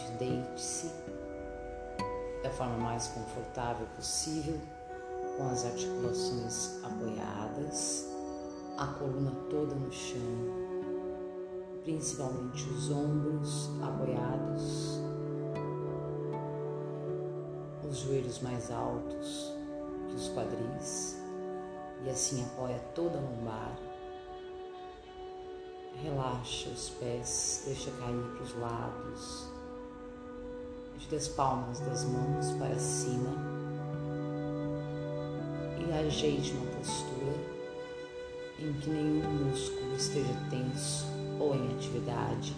Primeiramente, deite-se da forma mais confortável possível, com as articulações apoiadas, a coluna toda no chão, principalmente os ombros apoiados, os joelhos mais altos que os quadris, e assim apoia toda a lombar. Relaxa os pés, deixa cair para os lados, ajuda as palmas das mãos para cima e ajeite uma postura em que nenhum músculo esteja tenso ou em atividade,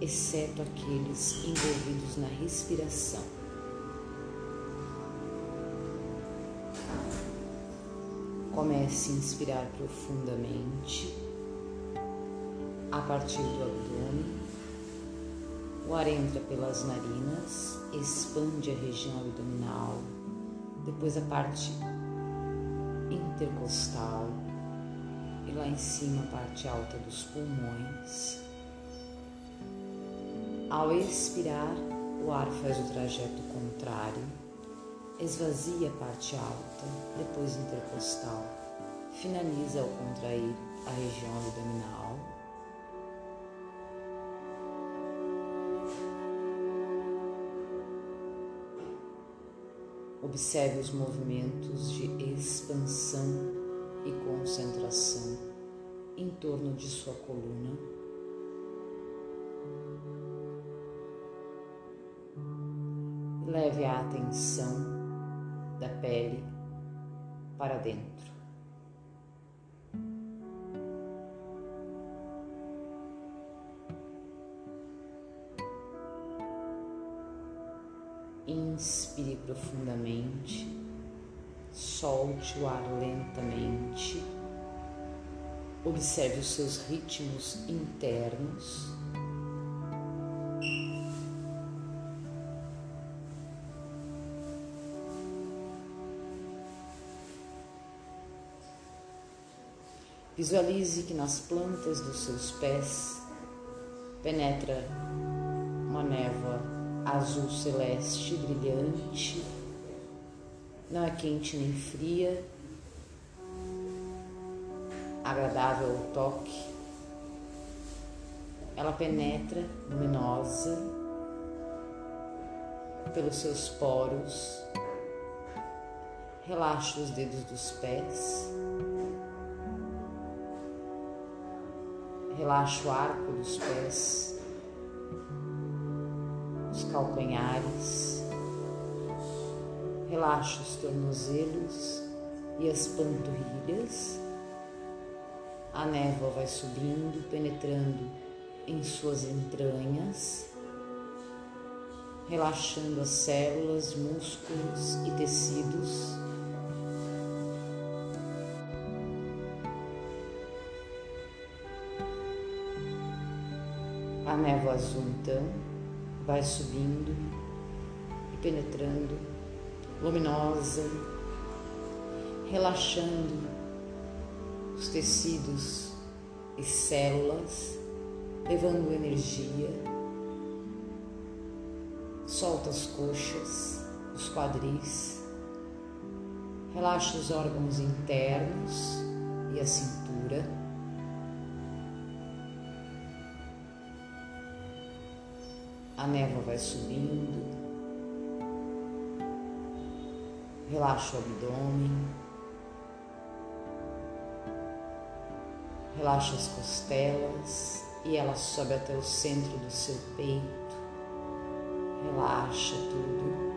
exceto aqueles envolvidos na respiração. Comece a inspirar profundamente a partir do abdômen. O ar entra pelas narinas, expande a região abdominal, depois a parte intercostal e lá em cima a parte alta dos pulmões. Ao expirar, o ar faz o trajeto contrário, esvazia a parte alta, depois intercostal, finaliza ao contrair a região abdominal. Observe os movimentos de expansão e concentração em torno de sua coluna. Leve a atenção da pele para dentro. Profundamente, solte o ar lentamente, observe os seus ritmos internos. Visualize que nas plantas dos seus pés penetra uma névoa azul celeste brilhante, não é quente nem fria, agradável ao toque. Ela penetra luminosa pelos seus poros. Relaxa os dedos dos pés. Relaxa o arco dos pés, calcanhares. Relaxa os tornozelos e as panturrilhas. A névoa vai subindo, penetrando em suas entranhas, relaxando as células, músculos e tecidos. A névoa azul então vai subindo e penetrando, luminosa, relaxando os tecidos e células, levando energia. Solta as coxas, os quadris, relaxa os órgãos internos e a cintura. A névoa vai subindo, relaxa o abdômen. Relaxa as costelas e ela sobe até o centro do seu peito. Relaxa tudo.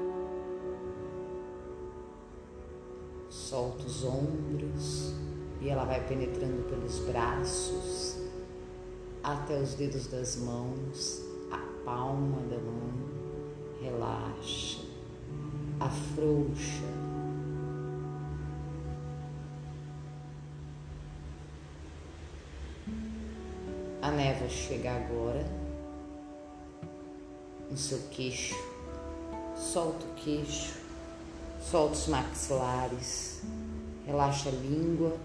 Solta os ombros e ela vai penetrando pelos braços até os dedos das mãos, palma da mão. Relaxa, afrouxa A névoa chega agora no seu queixo. Solta o queixo, solta os maxilares, relaxa a língua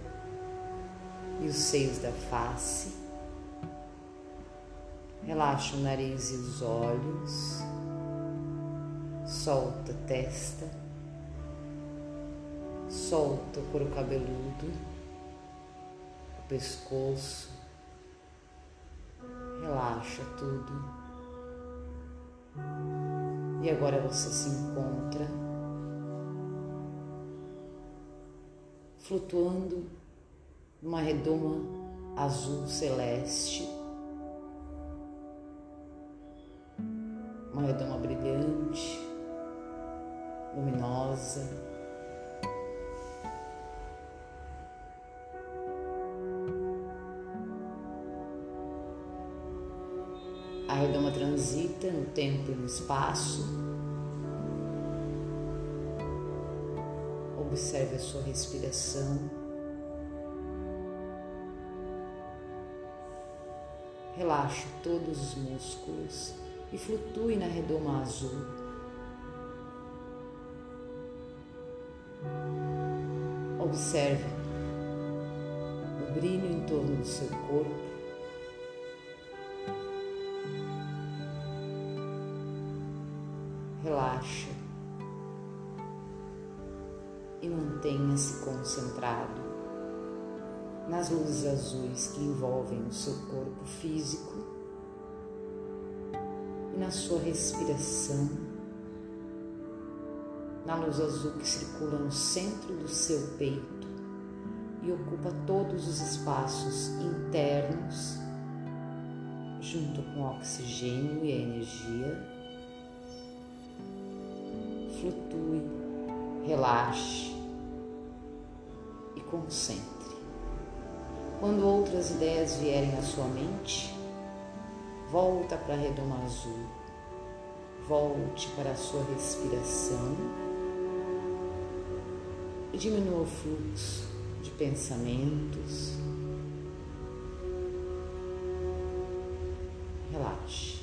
e os seios da face. Relaxa o nariz e os olhos. Solta a testa. Solta o couro cabeludo, o pescoço. Relaxa tudo. E agora você se encontra flutuando numa redoma azul celeste, uma redoma brilhante, luminosa. A redoma transita no tempo e no espaço. Observe a sua respiração. Relaxe todos os músculos e flutue na redoma azul. Observe o brilho em torno do seu corpo. Relaxa e mantenha-se concentrado nas luzes azuis que envolvem o seu corpo físico e na sua respiração, na luz azul que circula no centro do seu peito e ocupa todos os espaços internos, junto com o oxigênio e a energia. Flutue, relaxe e concentre. Quando outras ideias vierem à sua mente, volta para a redoma azul, volte para a sua respiração e diminua o fluxo de pensamentos. Relaxe.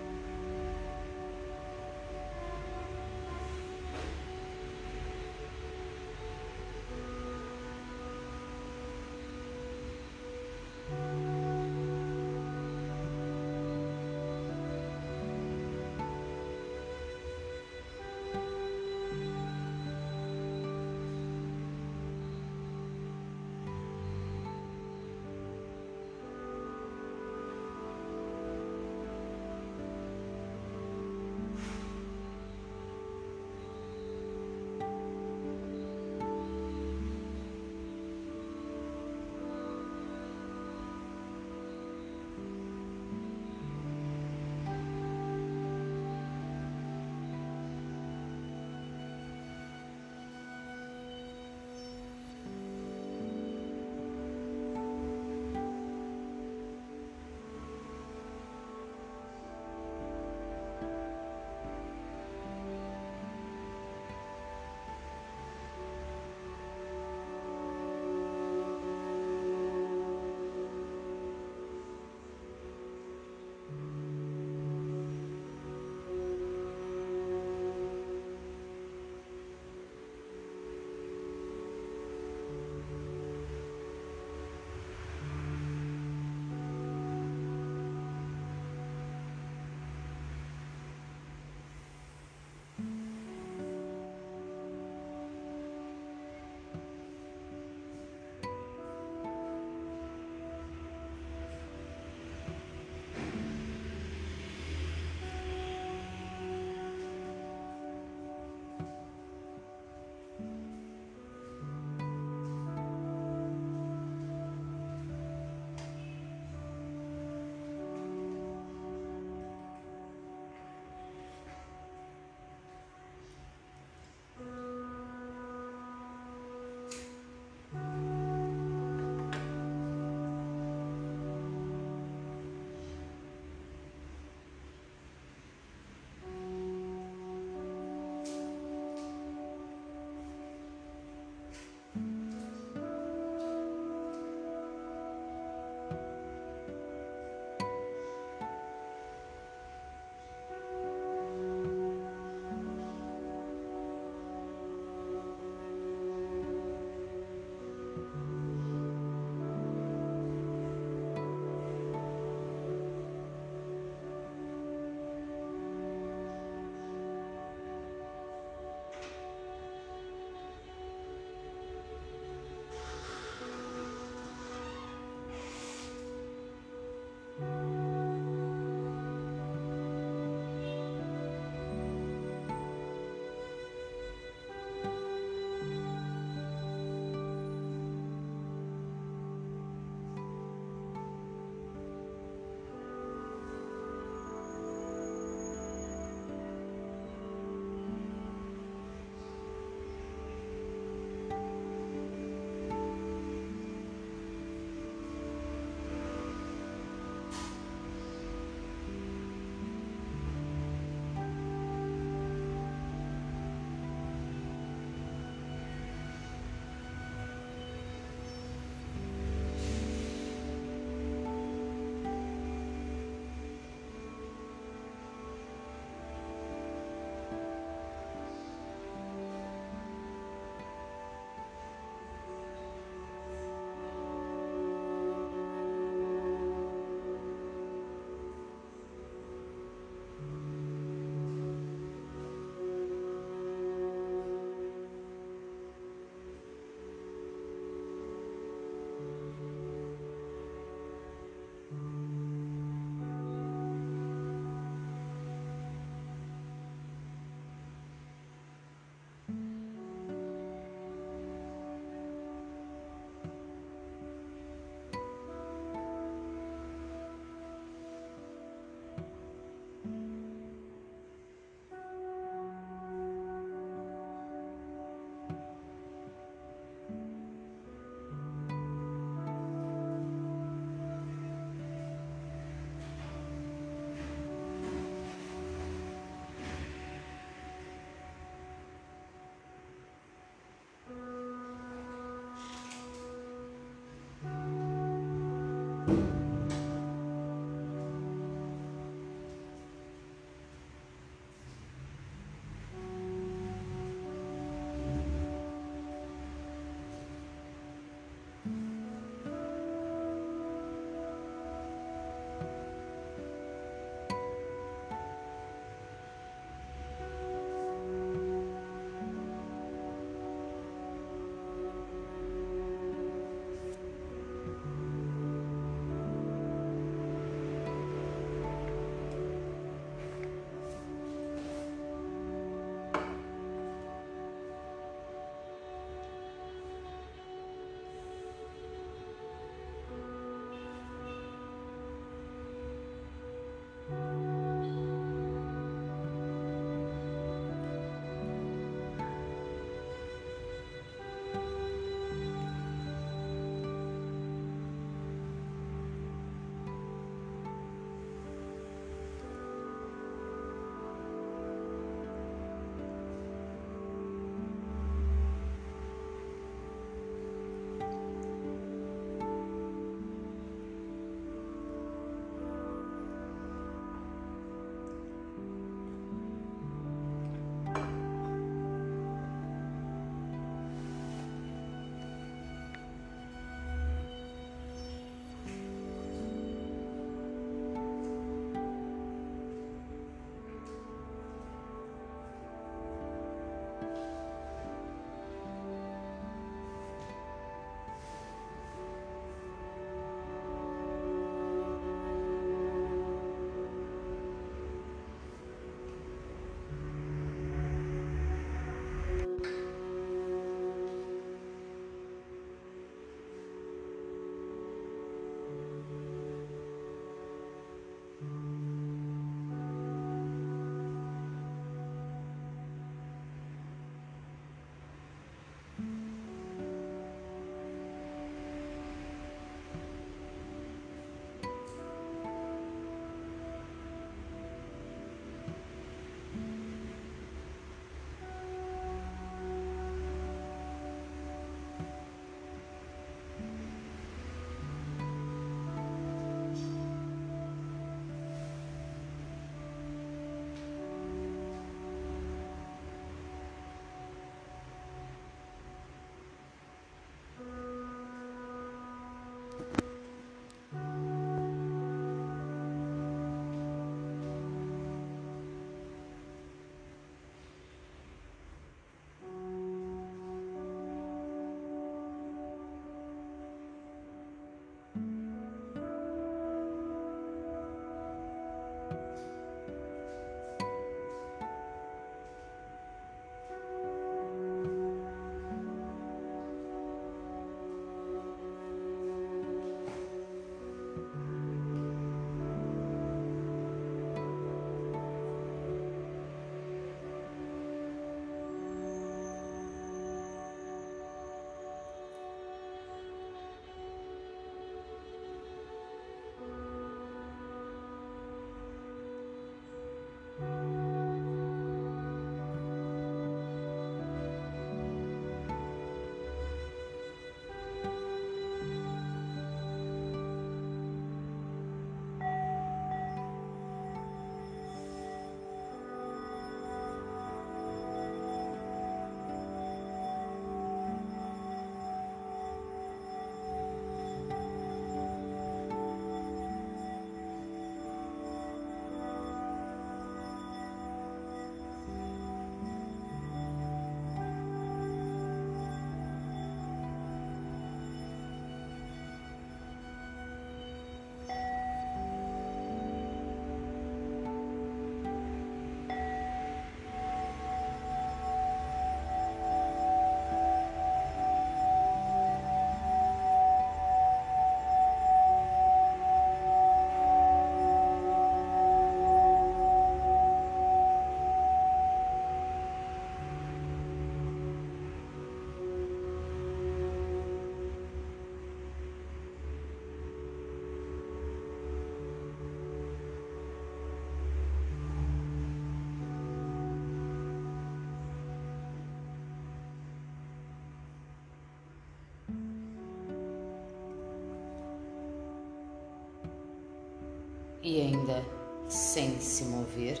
e ainda sem se mover.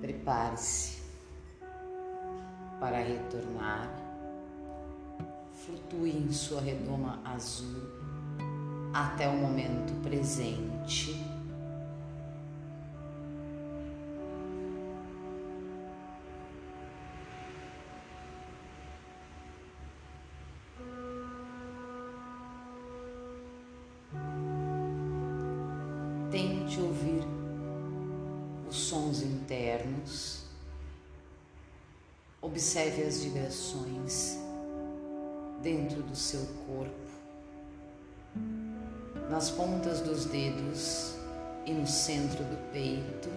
Prepare-se para retornar. Flutue em sua redoma azul até o momento presente observe as vibrações dentro do seu corpo, nas pontas dos dedos e no centro do peito.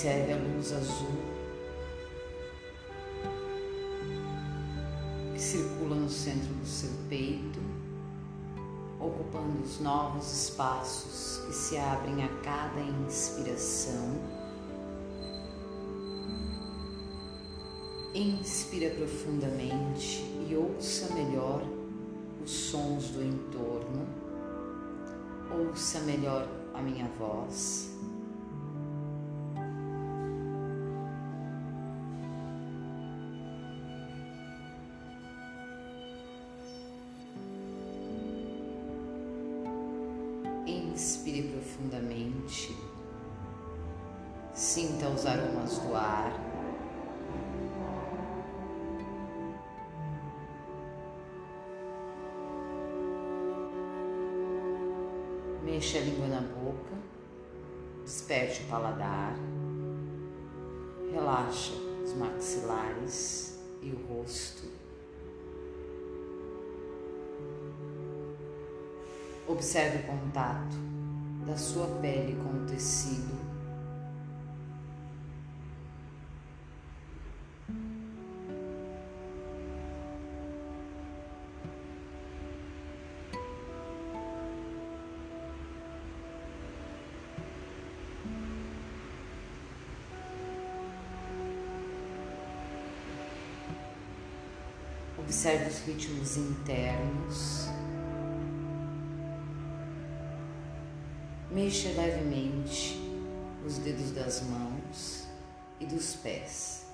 Observe a luz azul que circula no centro do seu peito, ocupando os novos espaços que se abrem a cada inspiração. Inspira profundamente e ouça melhor os sons do entorno. Ouça melhor a minha voz. Do ar. Mexa a língua na boca. Desperte o paladar. Relaxa os maxilares e o rosto. Observe o contato da sua pele com o tecido. Os ritmos internos. Mexa levemente os dedos das mãos e dos pés.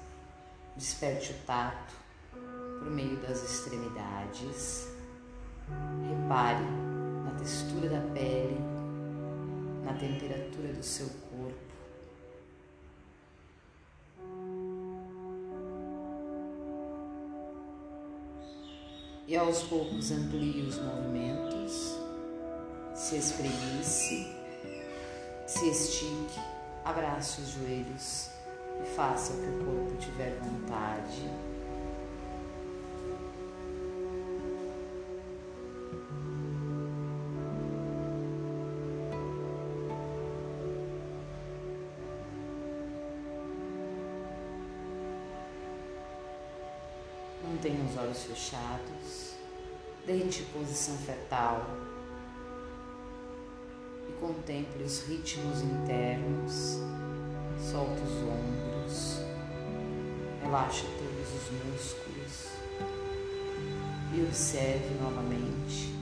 Desperte o tato por meio das extremidades. Repare na textura da pele, na temperatura do seu corpo. E aos poucos amplie os movimentos, se espreguice se estique, abrace os joelhos e faça o que o corpo tiver vontade. Mantenha os olhos fechados, deite posição fetal contemple os ritmos internos, solta os ombros, relaxa todos os músculos. E observe novamente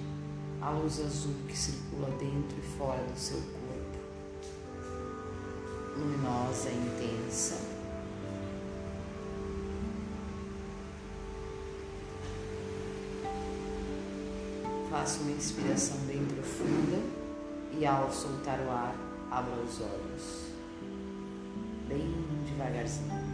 a luz azul que circula dentro e fora do seu corpo, luminosa e intensa. Faça uma inspiração bem profunda e ao soltar o ar, abra os olhos, bem devagarzinho.